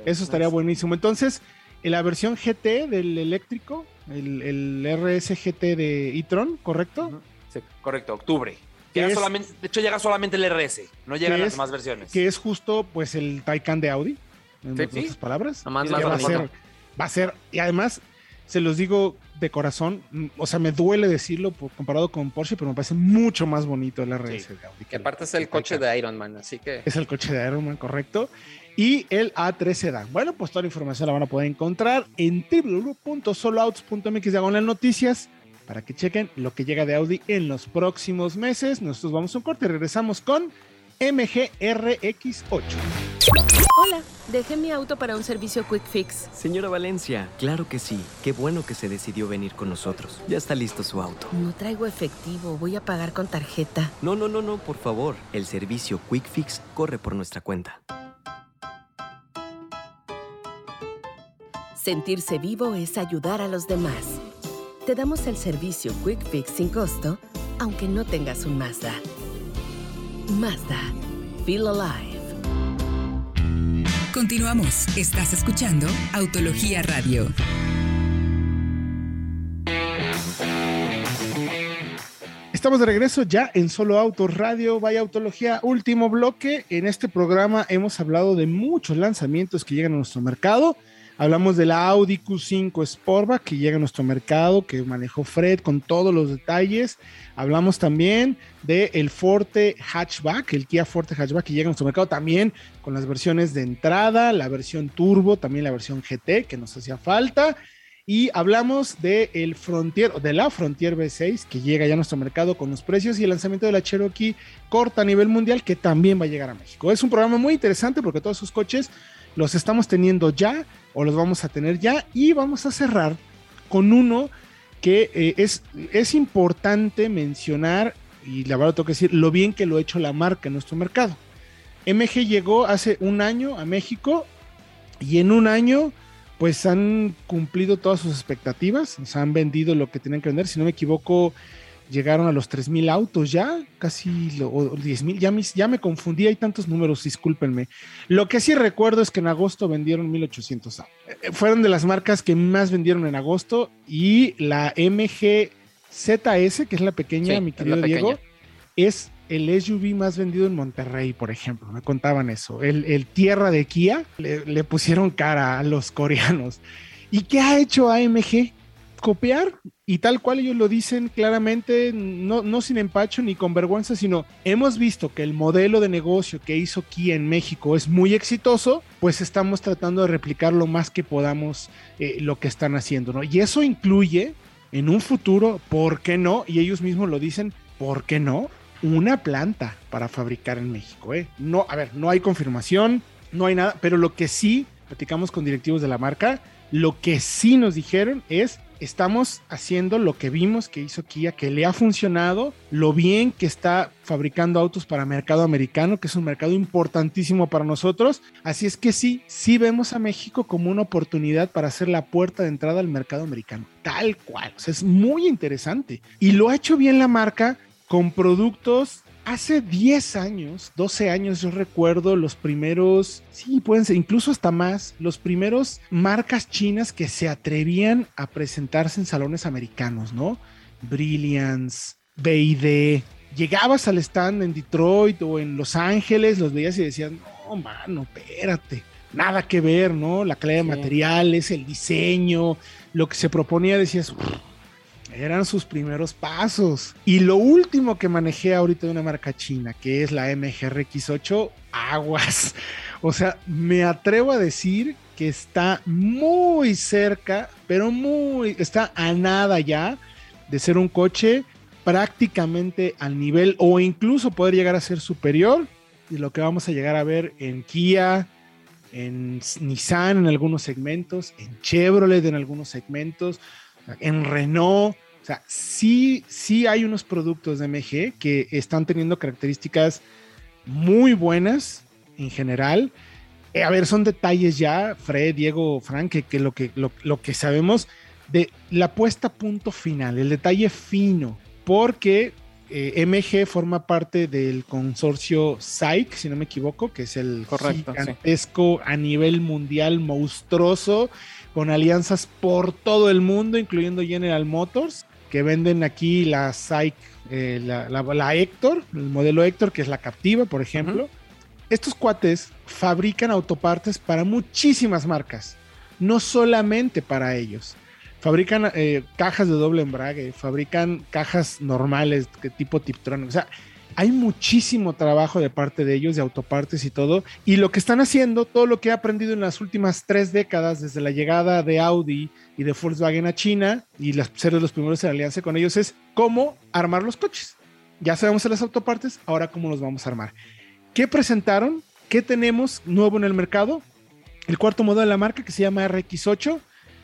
Eso estaría buenísimo. Entonces, en la versión GT del eléctrico, el, el RS GT de e-tron, ¿correcto? Sí, correcto, octubre. ¿Qué Llega es? solamente, de hecho, llega solamente el RS, no llegan ¿Qué las es? demás versiones. Que es justo, pues, el Taycan de Audi, en Sí, otras sí. palabras. Nomás más va a ser, va a ser, y además, se los digo de corazón, mm, o sea, me duele decirlo por- comparado con Porsche, pero me parece mucho más bonito el RS Sí. de Audi. Que aparte es el coche de Iron Man, así que Es el coche de Iron Man, correcto. Y el A3 Sedan. Bueno, pues toda la información la van a poder encontrar en www.soloautos.mx diagonal noticias para que chequen lo que llega de Audi en los próximos meses. Nosotros vamos a un corte y regresamos con MGRX8. Hola, dejé mi auto para un servicio Quick Fix. Señora Valencia, claro que sí. Qué bueno que se decidió venir con nosotros. Ya está listo su auto. No traigo efectivo, voy a pagar con tarjeta. No, no, no, no, por favor. El servicio Quick Fix corre por nuestra cuenta. Sentirse vivo es ayudar a los demás. Te damos el servicio Quick Fix sin costo, aunque no tengas un Mazda. Mazda. Feel alive. Continuamos. Estás escuchando Autología Radio. Estamos de regreso ya en Solo Autos Radio, vaya Autología, último bloque. En este programa hemos hablado de muchos lanzamientos que llegan a nuestro mercado. Hablamos de la Audi Q5 Sportback que llega a nuestro mercado, que manejó Fred con todos los detalles. Hablamos también del el Forte Hatchback, el Kia Forte Hatchback que llega a nuestro mercado también con las versiones de entrada, la versión Turbo, también la versión GT que nos hacía falta. Y hablamos de el Frontier, de la Frontier V6, que llega ya a nuestro mercado con los precios y el lanzamiento de la Cherokee corta a nivel mundial, que también va a llegar a México. Es un programa muy interesante porque todos sus coches los estamos teniendo ya o los vamos a tener ya. Y vamos a cerrar con uno que eh, es, es importante mencionar, y la verdad tengo que decir, lo bien que lo ha hecho la marca en nuestro mercado. MG llegó hace un año a México y en un año pues han cumplido todas sus expectativas, nos han vendido lo que tenían que vender, si no me equivoco, llegaron a los 3.000 autos ya, casi lo, o 10.000, ya, mis- ya me confundí, hay tantos números, discúlpenme. Lo que sí recuerdo es que en agosto vendieron 1.800 autos. Eh, Fueron de las marcas que más vendieron en agosto y la MG ZS, que es la pequeña, Sí, mi querido Diego, es el SUV más vendido en Monterrey, por ejemplo. Me contaban eso. El, el Tierra de Kia le, le pusieron cara a los coreanos. ¿Y qué ha hecho AMG? Copiar. Y tal cual ellos lo dicen claramente, no, no sin empacho ni con vergüenza, sino hemos visto que el modelo de negocio que hizo Kia en México es muy exitoso, pues estamos tratando de replicar lo más que podamos eh, lo que están haciendo, ¿no? Y eso incluye en un futuro, ¿por qué no? Y ellos mismos lo dicen, ¿por qué no? Una planta para fabricar en México, ¿eh? No, a ver, no hay confirmación, no hay nada, pero lo que sí platicamos con directivos de la marca, lo que sí nos dijeron es, estamos haciendo lo que vimos que hizo Kia, que le ha funcionado, lo bien que está fabricando autos para mercado americano, que es un mercado importantísimo para nosotros. Así es que sí, sí vemos a México como una oportunidad para hacer la puerta de entrada al mercado americano, tal cual. O sea, es muy interesante. Y lo ha hecho bien la marca con productos Hace 10 años, 12 años, yo recuerdo los primeros, sí, pueden ser, incluso hasta más, los primeros marcas chinas que se atrevían a presentarse en salones americanos, ¿no? Brilliance, BID. Llegabas al stand en Detroit o en Los Ángeles, los veías y decías, no, mano, espérate, nada que ver, ¿no? La calidad de materiales, el diseño, lo que se proponía, decías, "Uf, eran sus primeros pasos. Y lo último que manejé ahorita de una marca china, que es la MGRX8, aguas. O sea, me atrevo a decir que está muy cerca, pero muy, está a nada ya de ser un coche prácticamente al nivel o incluso poder llegar a ser superior de lo que vamos a llegar a ver en Kia, en Nissan en algunos segmentos, en Chevrolet en algunos segmentos, en Renault. O sea, sí, sí hay unos productos de MG que están teniendo características muy buenas en general. Eh, a ver, son detalles ya, Fred, Diego, Frank, que, que lo, que lo, lo que sabemos de la puesta a punto final, el detalle fino, porque eh, MG forma parte del consorcio SAIC, si no me equivoco, que es el Correcto, sí. gigantesco a nivel mundial monstruoso, con alianzas por todo el mundo, incluyendo General Motors, que venden aquí la SAIC, eh, la, la- la Héctor, el modelo Héctor, que es la captiva, por ejemplo. Estos cuates fabrican autopartes para muchísimas marcas, no solamente para ellos. Fabrican eh, cajas de doble embrague, fabrican cajas normales, que tipo Tiptronic. O sea, hay muchísimo trabajo de parte de ellos, de autopartes y todo. Y lo que están haciendo, todo lo que he aprendido en las últimas tres décadas, desde la llegada de Audi y de Volkswagen a China y las, ser de los primeros en alianza con ellos, es cómo armar los coches. Ya sabemos las autopartes, ahora cómo los vamos a armar. ¿Qué presentaron? ¿Qué tenemos nuevo en el mercado? El cuarto modelo de la marca que se llama RX8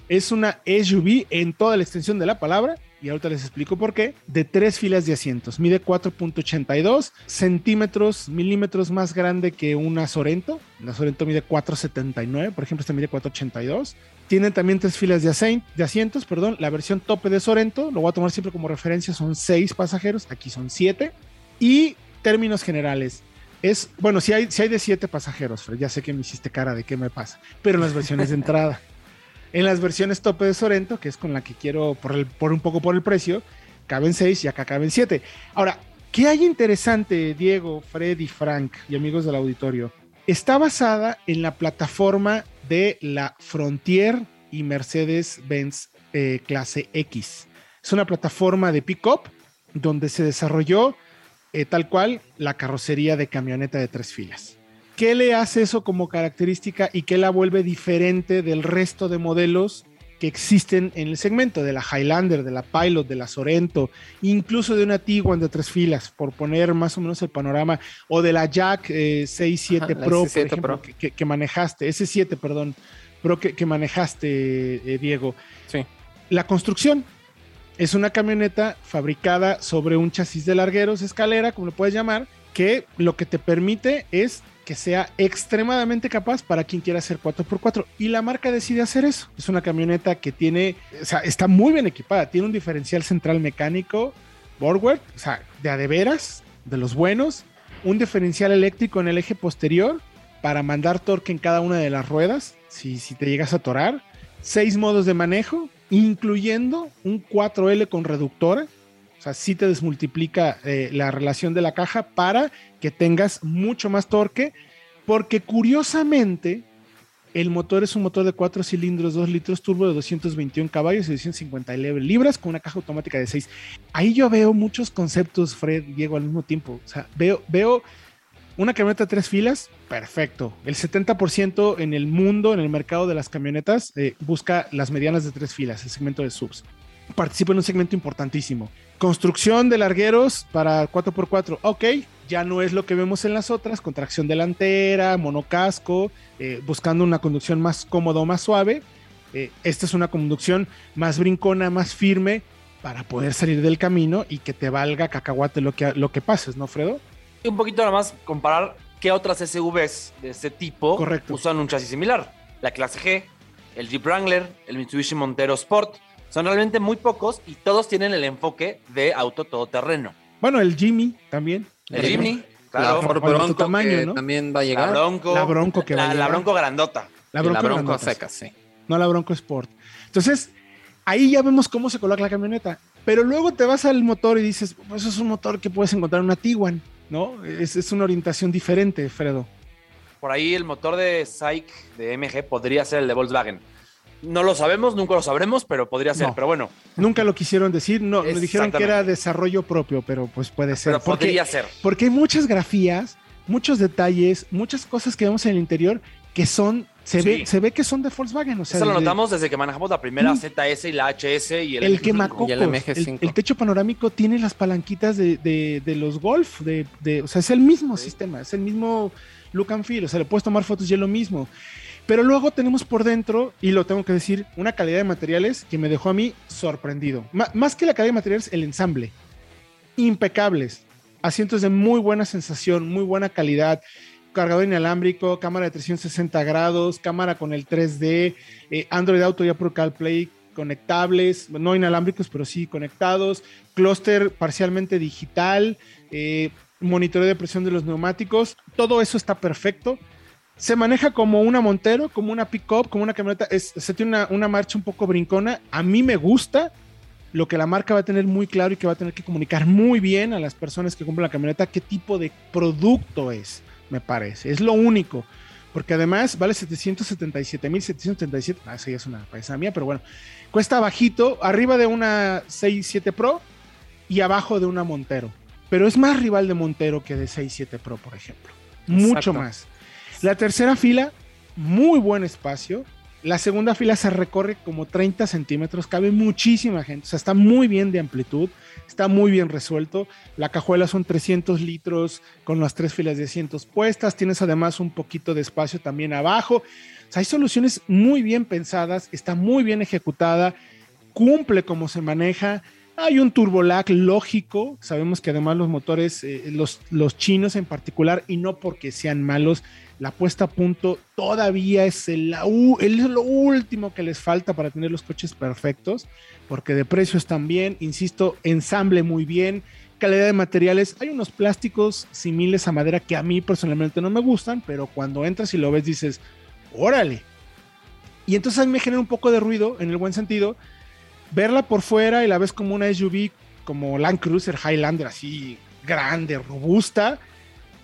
es una SUV en toda la extensión de la palabra, y ahorita les explico por qué, de tres filas de asientos. Mide 4.82 centímetros, milímetros más grande que una Sorento. La Sorento mide 4.79, por ejemplo, esta mide 4.82. Tienen también tres filas de, asen- de asientos, perdón. La versión tope de Sorento, lo voy a tomar siempre como referencia, son seis pasajeros, aquí son siete. Y términos generales, es, bueno, si hay, si hay de siete pasajeros, ya sé que me hiciste cara de qué me pasa, pero las versiones de entrada. [laughs] En las versiones tope de Sorento, que es con la que quiero por, el, un poco por el precio, caben seis y acá caben siete. Ahora, ¿qué hay interesante, Diego, Fred y Frank y amigos del auditorio? Está basada en la plataforma de la Frontier y Mercedes-Benz eh, clase X. Es una plataforma de pick-up donde se desarrolló eh, tal cual la carrocería de camioneta de tres filas. ¿Qué le hace eso como característica y qué la vuelve diferente del resto de modelos que existen en el segmento de la Highlander, de la Pilot, de la Sorento, incluso de una Tiguan de tres filas, por poner más o menos el panorama, o de la Jack 67 eh, Pro, por ejemplo, Que, manejaste, S7, perdón, Pro que, manejaste, Diego. Sí. La construcción es una camioneta fabricada sobre un chasis de largueros, escalera, como lo puedes llamar, que lo que te permite es que sea extremadamente capaz para quien quiera hacer 4x4. Y la marca decide hacer eso. Es una camioneta que tiene, o sea, está muy bien equipada. Tiene un diferencial central mecánico, Borgward, o sea, de a de veras, de los buenos. Un diferencial eléctrico en el eje posterior para mandar torque en cada una de las ruedas, si, si te llegas a atorar seis modos de manejo, incluyendo un 4L con reductora. O sea, sí te desmultiplica eh, la relación de la caja para que tengas mucho más torque, porque curiosamente el motor es un motor de 4 cilindros, 2 litros turbo de 221 caballos y 250 libras con una caja automática de 6. Ahí yo veo muchos conceptos, Fred, Diego, al mismo tiempo. O sea, veo, veo una camioneta de tres filas, perfecto. El 70% en el mundo, en el mercado de las camionetas, eh, busca las medianas de tres filas, el segmento de subs. Participa en un segmento importantísimo. Construcción de largueros para 4x4. Ok, ya no es lo que vemos en las otras, con tracción delantera, monocasco, eh, buscando una conducción más cómoda o más suave. Eh, esta es una conducción más brincona, más firme, para poder salir del camino y que te valga cacahuate lo que, lo que pases, ¿no, Fredo? un poquito nada más comparar qué otras SUVs de este tipo usan un chasis similar. La clase G, el Jeep Wrangler, el Mitsubishi Montero Sport. Son realmente muy pocos y todos tienen el enfoque de auto todoterreno. Bueno, el Jimmy también. El, Jimmy, claro. La Bronco tamaño, ¿no? también va a llegar. La Bronco. La Bronco que la, Bronco grandota. La Bronco, la bronco seca, sí. No la Bronco Sport. Entonces, ahí ya vemos cómo se coloca la camioneta. Pero luego te vas al motor y dices, pues eso es un motor que puedes encontrar en una Tiguan. ¿no? Es, una orientación diferente, Fredo. Por ahí el motor de SAIC de MG podría ser el de Volkswagen. No lo sabemos, nunca lo sabremos, pero podría ser, pero bueno. Nunca lo quisieron decir, no, me dijeron que era desarrollo propio, pero pues puede ser. Pero podría ser. Porque hay muchas grafías, muchos detalles, muchas cosas que vemos en el interior que son se, ve, se ve que son de Volkswagen. O sea, Eso lo notamos desde que manejamos la primera ZS y la HS y el, el el, el, techo panorámico tiene las palanquitas de, los Golf. De, o sea, es el mismo sistema, es el mismo look and feel. O sea, le puedes tomar fotos y es lo mismo. Pero luego tenemos por dentro, y lo tengo que decir, una calidad de materiales que me dejó a mí sorprendido. más que la calidad de materiales, el ensamble. Impecables. Asientos de muy buena sensación, muy buena calidad cargador inalámbrico, cámara de 360 grados, cámara con el 3D, eh, Android Auto y Apple CarPlay conectables, no inalámbricos, pero sí conectados, clúster parcialmente digital, eh, monitoreo de presión de los neumáticos, todo eso está perfecto. Se maneja como una Montero, como una pickup, como una camioneta, se tiene una, una marcha un poco brincona, a mí me gusta, lo que la marca va a tener muy claro y que va a tener que comunicar muy bien a las personas que compran la camioneta qué tipo de producto es me parece. Es lo único. Porque además vale 777.777. Ah, esa ya es una paisa mía, pero bueno. Cuesta bajito, arriba de una 6.7 Pro y abajo de una Montero. Pero es más rival de Montero que de 6.7 Pro, por ejemplo. Mucho más. La tercera fila, muy buen espacio. La segunda fila se recorre como 30 centímetros, cabe muchísima gente, o sea, está muy bien de amplitud, está muy bien resuelto. La cajuela son 300 litros con las tres filas de asientos puestas, tienes además un poquito de espacio también abajo. O sea, hay soluciones muy bien pensadas, está muy bien ejecutada, cumple como se maneja. Hay un turbolag lógico, sabemos que además los motores, eh, los, los chinos en particular, y no porque sean malos, la puesta a punto todavía es, el, lo último que les falta para tener los coches perfectos, porque de precio están bien, insisto, ensamble muy bien, calidad de materiales. Hay unos plásticos similares a madera que a mí personalmente no me gustan, pero cuando entras y lo ves dices, órale. Y entonces me genera un poco de ruido, en el buen sentido, verla por fuera y la ves como una SUV, como Land Cruiser Highlander, así grande, robusta,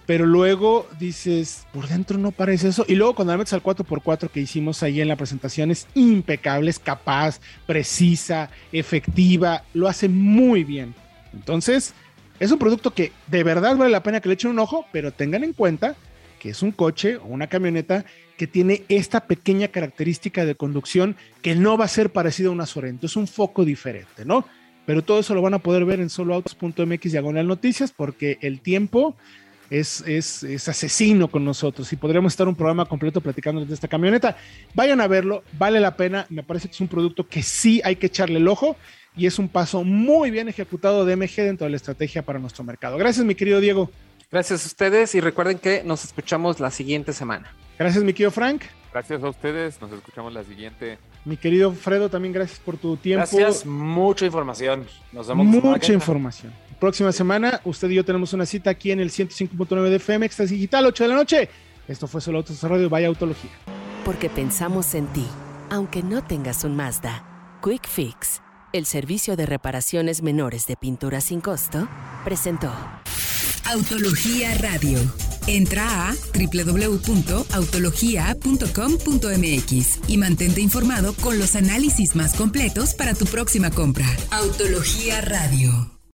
pero luego dices, por dentro no parece eso. Y luego cuando la metes al 4x4 que hicimos ahí en la presentación es impecable, es capaz, precisa, efectiva, lo hace muy bien. Entonces, es un producto que de verdad vale la pena que le echen un ojo, pero tengan en cuenta que es un coche o una camioneta que tiene esta pequeña característica de conducción que no va a ser parecido a una Sorento, es un foco diferente, ¿no? Pero todo eso lo van a poder ver en soloautos.mx diagonal noticias porque el tiempo es, es, es, asesino con nosotros y podríamos estar un programa completo platicando de esta camioneta. Vayan a verlo, vale la pena, me parece que es un producto que sí hay que echarle el ojo y es un paso muy bien ejecutado de MG dentro de la estrategia para nuestro mercado. Gracias, mi querido Diego. Gracias a ustedes y recuerden que nos escuchamos la siguiente semana. Gracias, mi querido Frank. Gracias a ustedes, nos escuchamos la siguiente. Mi querido Fredo, también gracias por tu tiempo. Gracias, mucha información. Nos vemos Mucha información. Próxima semana, usted y yo tenemos una cita aquí en el 105.9 de FM, Extras Digital, 8 de la noche. Esto fue solo Autos Radio, vaya Autología. Porque pensamos en ti, aunque no tengas un Mazda. Quick Fix, el servicio de reparaciones menores de pintura sin costo, presentó. Autología Radio. Entra a www.autologia.com.mx y mantente informado con los análisis más completos para tu próxima compra. Autología Radio.